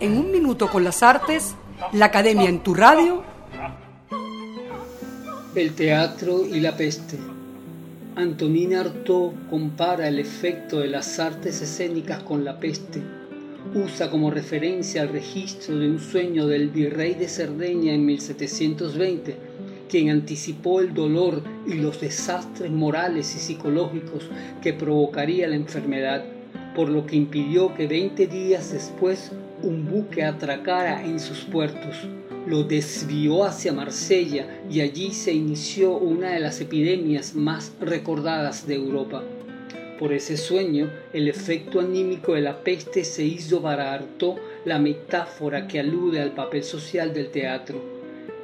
En un minuto con las artes, la Academia en tu radio. El teatro y la peste. Antonina Artaud compara el efecto de las artes escénicas con la peste. Usa como referencia el registro de un sueño del virrey de Cerdeña en 1720, quien anticipó el dolor y los desastres morales y psicológicos que provocaría la enfermedad, por lo que impidió que 20 días después un buque atracara en sus puertos lo desvió hacia Marsella y allí se inició una de las epidemias más recordadas de Europa. Por ese sueño, el efecto anímico de la peste se hizo para la metáfora que alude al papel social del teatro.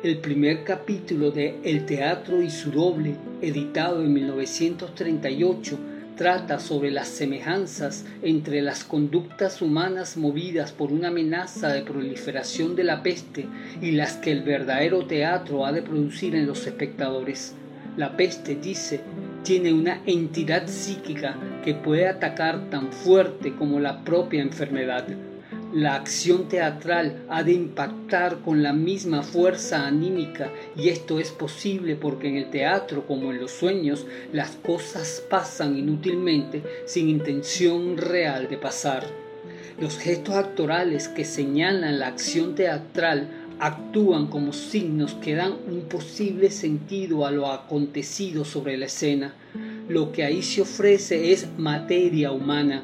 El primer capítulo de El teatro y su doble, editado en 1938, trata sobre las semejanzas entre las conductas humanas movidas por una amenaza de proliferación de la peste y las que el verdadero teatro ha de producir en los espectadores. La peste, dice, tiene una entidad psíquica que puede atacar tan fuerte como la propia enfermedad la acción teatral ha de impactar con la misma fuerza anímica y esto es posible porque en el teatro como en los sueños las cosas pasan inútilmente sin intención real de pasar. Los gestos actorales que señalan la acción teatral actúan como signos que dan un posible sentido a lo acontecido sobre la escena. Lo que ahí se ofrece es materia humana,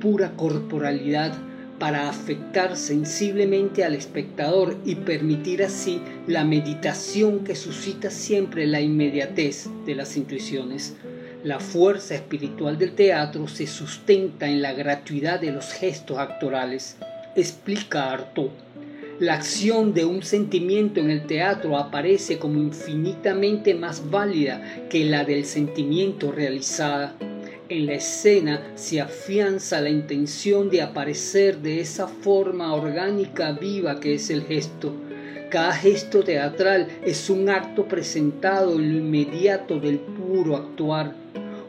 pura corporalidad, para afectar sensiblemente al espectador y permitir así la meditación que suscita siempre la inmediatez de las intuiciones. La fuerza espiritual del teatro se sustenta en la gratuidad de los gestos actorales, explica Artaud. La acción de un sentimiento en el teatro aparece como infinitamente más válida que la del sentimiento realizada en la escena se afianza la intención de aparecer de esa forma orgánica viva que es el gesto. Cada gesto teatral es un acto presentado en lo inmediato del puro actuar.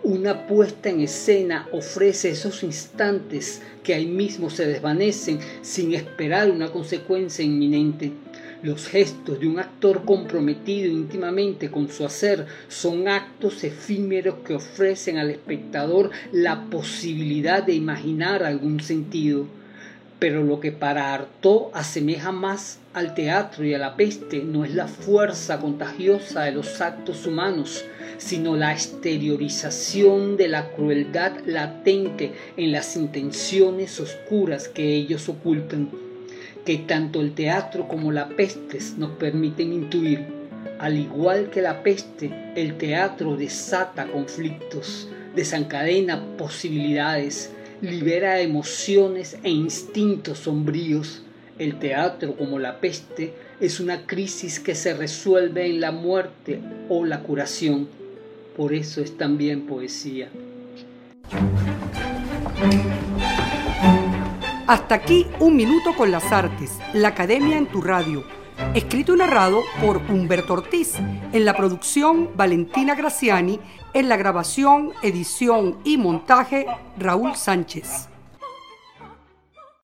Una puesta en escena ofrece esos instantes que ahí mismo se desvanecen sin esperar una consecuencia inminente. Los gestos de un actor comprometido íntimamente con su hacer son actos efímeros que ofrecen al espectador la posibilidad de imaginar algún sentido. Pero lo que para Artaud asemeja más al teatro y a la peste no es la fuerza contagiosa de los actos humanos, sino la exteriorización de la crueldad latente en las intenciones oscuras que ellos ocultan que tanto el teatro como la peste nos permiten intuir. Al igual que la peste, el teatro desata conflictos, desencadena posibilidades, libera emociones e instintos sombríos. El teatro, como la peste, es una crisis que se resuelve en la muerte o la curación. Por eso es también poesía. Hasta aquí un minuto con las artes, la Academia en tu radio. Escrito y narrado por Humberto Ortiz, en la producción Valentina Graciani, en la grabación, edición y montaje Raúl Sánchez.